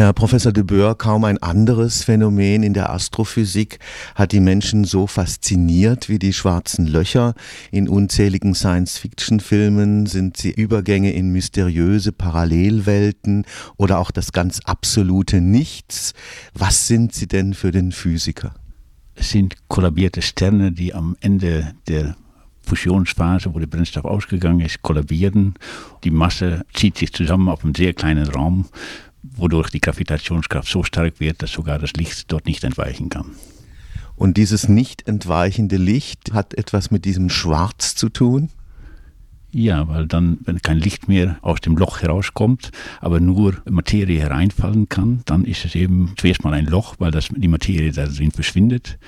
Herr Professor de Boer, kaum ein anderes Phänomen in der Astrophysik hat die Menschen so fasziniert wie die schwarzen Löcher. In unzähligen Science-Fiction-Filmen sind sie Übergänge in mysteriöse Parallelwelten oder auch das ganz absolute Nichts. Was sind sie denn für den Physiker? Es sind kollabierte Sterne, die am Ende der Fusionsphase, wo der Brennstoff ausgegangen ist, kollabieren. Die Masse zieht sich zusammen auf einem sehr kleinen Raum wodurch die Gravitationskraft so stark wird, dass sogar das Licht dort nicht entweichen kann. Und dieses nicht entweichende Licht hat etwas mit diesem Schwarz zu tun? Ja, weil dann, wenn kein Licht mehr aus dem Loch herauskommt, aber nur Materie hereinfallen kann, dann ist es eben zuerst mal ein Loch, weil das, die Materie da drin verschwindet.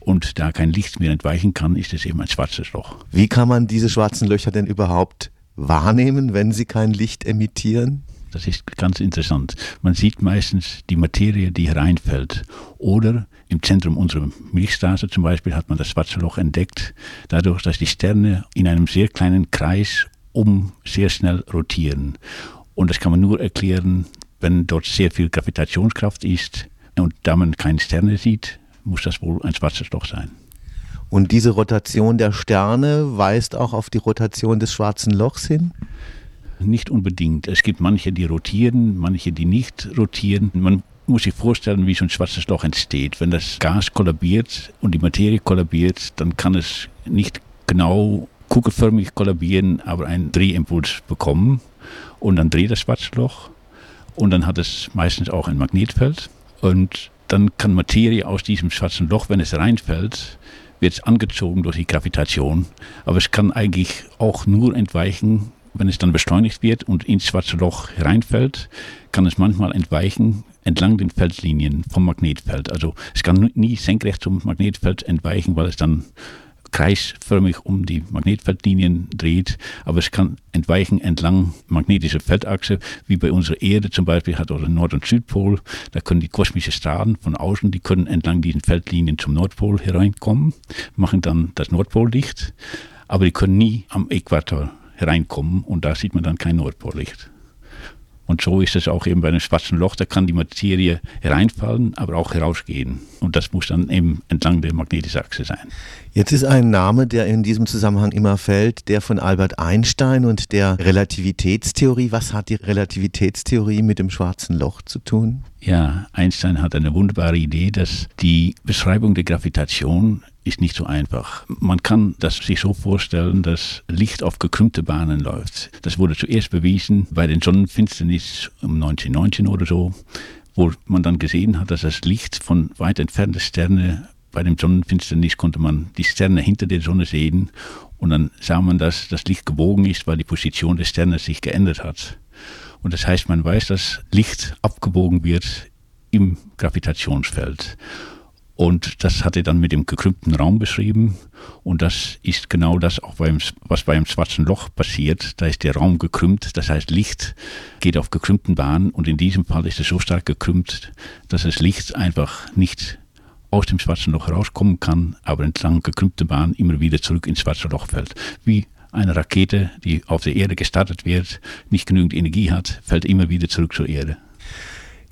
Und da kein Licht mehr entweichen kann, ist es eben ein schwarzes Loch. Wie kann man diese schwarzen Löcher denn überhaupt wahrnehmen, wenn sie kein Licht emittieren? Das ist ganz interessant. Man sieht meistens die Materie, die hereinfällt. Oder im Zentrum unserer Milchstraße zum Beispiel hat man das schwarze Loch entdeckt, dadurch, dass die Sterne in einem sehr kleinen Kreis um sehr schnell rotieren. Und das kann man nur erklären, wenn dort sehr viel Gravitationskraft ist. Und da man keine Sterne sieht, muss das wohl ein schwarzes Loch sein. Und diese Rotation der Sterne weist auch auf die Rotation des schwarzen Lochs hin? Nicht unbedingt. Es gibt manche, die rotieren, manche, die nicht rotieren. Man muss sich vorstellen, wie so ein schwarzes Loch entsteht. Wenn das Gas kollabiert und die Materie kollabiert, dann kann es nicht genau kugelförmig kollabieren, aber einen Drehimpuls bekommen. Und dann dreht das schwarze Loch. Und dann hat es meistens auch ein Magnetfeld. Und dann kann Materie aus diesem schwarzen Loch, wenn es reinfällt, wird es angezogen durch die Gravitation. Aber es kann eigentlich auch nur entweichen, wenn es dann beschleunigt wird und ins schwarze Loch hereinfällt, kann es manchmal entweichen entlang den Feldlinien vom Magnetfeld. Also es kann nie senkrecht zum Magnetfeld entweichen, weil es dann kreisförmig um die Magnetfeldlinien dreht, aber es kann entweichen entlang magnetischer Feldachse, wie bei unserer Erde zum Beispiel hat oder Nord- und Südpol. Da können die kosmischen Strahlen von außen, die können entlang diesen Feldlinien zum Nordpol hereinkommen, machen dann das Nordpollicht, aber die können nie am Äquator hereinkommen und da sieht man dann kein Nordpollicht. Und so ist es auch eben bei einem schwarzen Loch, da kann die Materie hereinfallen, aber auch herausgehen. Und das muss dann eben entlang der magnetischen sein. Jetzt ist ein Name, der in diesem Zusammenhang immer fällt, der von Albert Einstein und der Relativitätstheorie. Was hat die Relativitätstheorie mit dem schwarzen Loch zu tun? Ja, Einstein hat eine wunderbare Idee, dass die Beschreibung der Gravitation ist nicht so einfach. Man kann das sich so vorstellen, dass Licht auf gekrümmte Bahnen läuft. Das wurde zuerst bewiesen bei den Sonnenfinsternis um 1919 oder so, wo man dann gesehen hat, dass das Licht von weit entfernten Sternen bei dem Sonnenfinsternis konnte man die Sterne hinter der Sonne sehen und dann sah man, dass das Licht gebogen ist, weil die Position des Sternes sich geändert hat. Und das heißt, man weiß, dass Licht abgebogen wird im Gravitationsfeld. Und das hat er dann mit dem gekrümmten Raum beschrieben. Und das ist genau das, auch beim, was beim schwarzen Loch passiert. Da ist der Raum gekrümmt, das heißt Licht geht auf gekrümmten Bahnen. Und in diesem Fall ist es so stark gekrümmt, dass das Licht einfach nicht aus dem schwarzen Loch rauskommen kann, aber entlang gekrümmter Bahn immer wieder zurück ins schwarze Loch fällt. Wie eine Rakete, die auf der Erde gestartet wird, nicht genügend Energie hat, fällt immer wieder zurück zur Erde.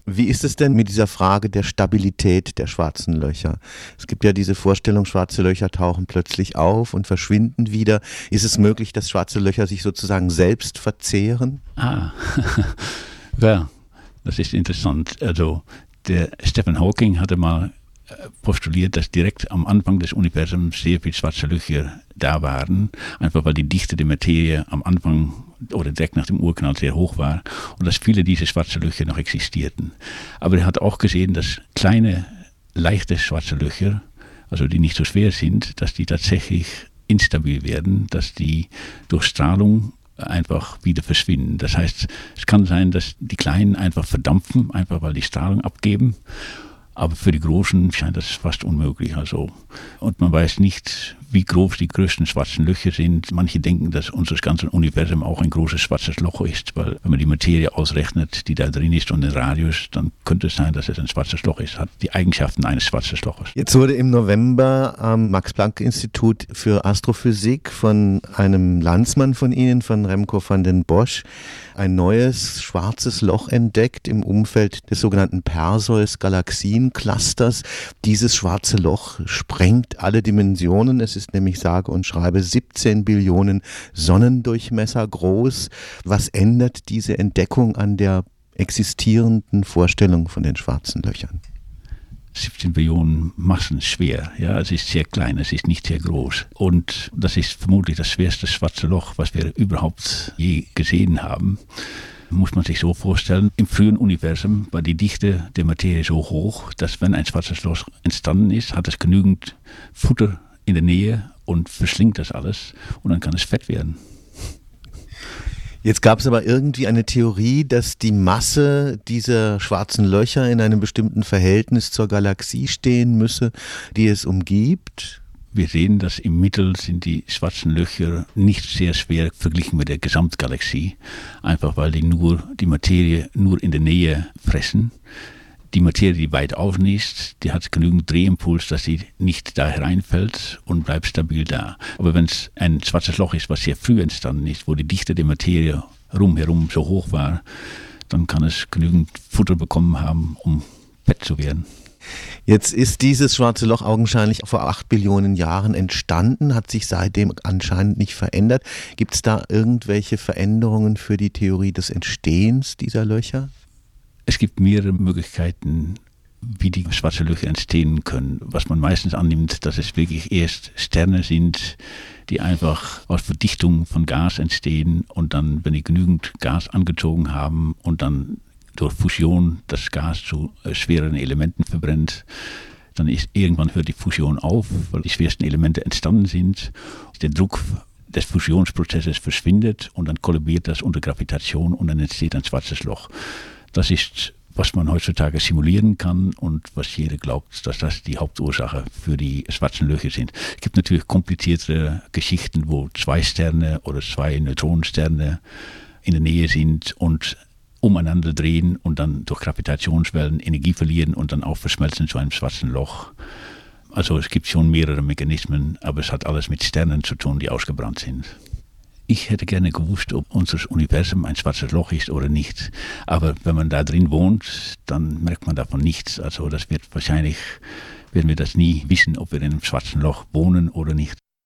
Wie ist es denn mit dieser Frage der Stabilität der schwarzen Löcher? Es gibt ja diese Vorstellung, schwarze Löcher tauchen plötzlich auf und verschwinden wieder. Ist es möglich, dass schwarze Löcher sich sozusagen selbst verzehren? Ah, ja, das ist interessant. Also der Stephen Hawking hatte mal postuliert, dass direkt am Anfang des Universums sehr viele schwarze Löcher da waren, einfach weil die Dichte der Materie am Anfang oder direkt nach dem Urknall sehr hoch war und dass viele dieser schwarzen Löcher noch existierten. Aber er hat auch gesehen, dass kleine, leichte schwarze Löcher, also die nicht so schwer sind, dass die tatsächlich instabil werden, dass die durch Strahlung einfach wieder verschwinden. Das heißt, es kann sein, dass die Kleinen einfach verdampfen, einfach weil die Strahlung abgeben Aber für die Großen scheint das fast unmöglich. Also, und man weiß nicht, wie groß die größten schwarzen Löcher sind. Manche denken, dass unser ganzes Universum auch ein großes schwarzes Loch ist, weil wenn man die Materie ausrechnet, die da drin ist und den Radius, dann könnte es sein, dass es ein schwarzes Loch ist. Hat die Eigenschaften eines schwarzes Loches. Jetzt wurde im November am Max-Planck-Institut für Astrophysik von einem Landsmann von Ihnen, von Remco van den Bosch, ein neues schwarzes Loch entdeckt im Umfeld des sogenannten Perseus-Galaxien-Clusters. Dieses schwarze Loch sprengt alle Dimensionen. Es ist nämlich sage und schreibe 17 Billionen Sonnendurchmesser groß. Was ändert diese Entdeckung an der existierenden Vorstellung von den schwarzen Löchern? 17 Billionen Massen schwer. Ja, es ist sehr klein, es ist nicht sehr groß. Und das ist vermutlich das schwerste schwarze Loch, was wir überhaupt je gesehen haben. Muss man sich so vorstellen, im frühen Universum war die Dichte der Materie so hoch, dass wenn ein schwarzes Loch entstanden ist, hat es genügend Futter in der Nähe und verschlingt das alles und dann kann es fett werden. Jetzt gab es aber irgendwie eine Theorie, dass die Masse dieser schwarzen Löcher in einem bestimmten Verhältnis zur Galaxie stehen müsse, die es umgibt. Wir sehen, dass im Mittel sind die schwarzen Löcher nicht sehr schwer verglichen mit der Gesamtgalaxie, einfach weil die nur die Materie nur in der Nähe fressen die Materie, die weit außen ist, die hat genügend Drehimpuls, dass sie nicht da hereinfällt und bleibt stabil da. Aber wenn es ein schwarzes Loch ist, was sehr früh entstanden ist, wo die Dichte der Materie rumherum so hoch war, dann kann es genügend Futter bekommen haben, um fett zu werden. Jetzt ist dieses schwarze Loch augenscheinlich vor acht Billionen Jahren entstanden, hat sich seitdem anscheinend nicht verändert. Gibt es da irgendwelche Veränderungen für die Theorie des Entstehens dieser Löcher? Es gibt mehrere Möglichkeiten, wie die schwarze Löcher entstehen können. Was man meistens annimmt, dass es wirklich erst Sterne sind, die einfach aus Verdichtung von Gas entstehen und dann, wenn die genügend Gas angezogen haben und dann durch Fusion das Gas zu äh, schweren Elementen verbrennt, dann ist irgendwann hört die Fusion auf, weil die schwersten Elemente entstanden sind. Der Druck des Fusionsprozesses verschwindet und dann kollabiert das unter Gravitation und dann entsteht ein schwarzes Loch. Das ist, was man heutzutage simulieren kann und was jeder glaubt, dass das die Hauptursache für die schwarzen Löcher sind. Es gibt natürlich komplizierte Geschichten, wo zwei Sterne oder zwei Neutronensterne in der Nähe sind und umeinander drehen und dann durch Gravitationswellen Energie verlieren und dann auch verschmelzen zu einem schwarzen Loch. Also es gibt schon mehrere Mechanismen, aber es hat alles mit Sternen zu tun, die ausgebrannt sind. Ich hätte gerne gewusst, ob unser Universum ein schwarzes Loch ist oder nicht. Aber wenn man da drin wohnt, dann merkt man davon nichts. Also das wird wahrscheinlich, werden wir das nie wissen, ob wir in einem schwarzen Loch wohnen oder nicht.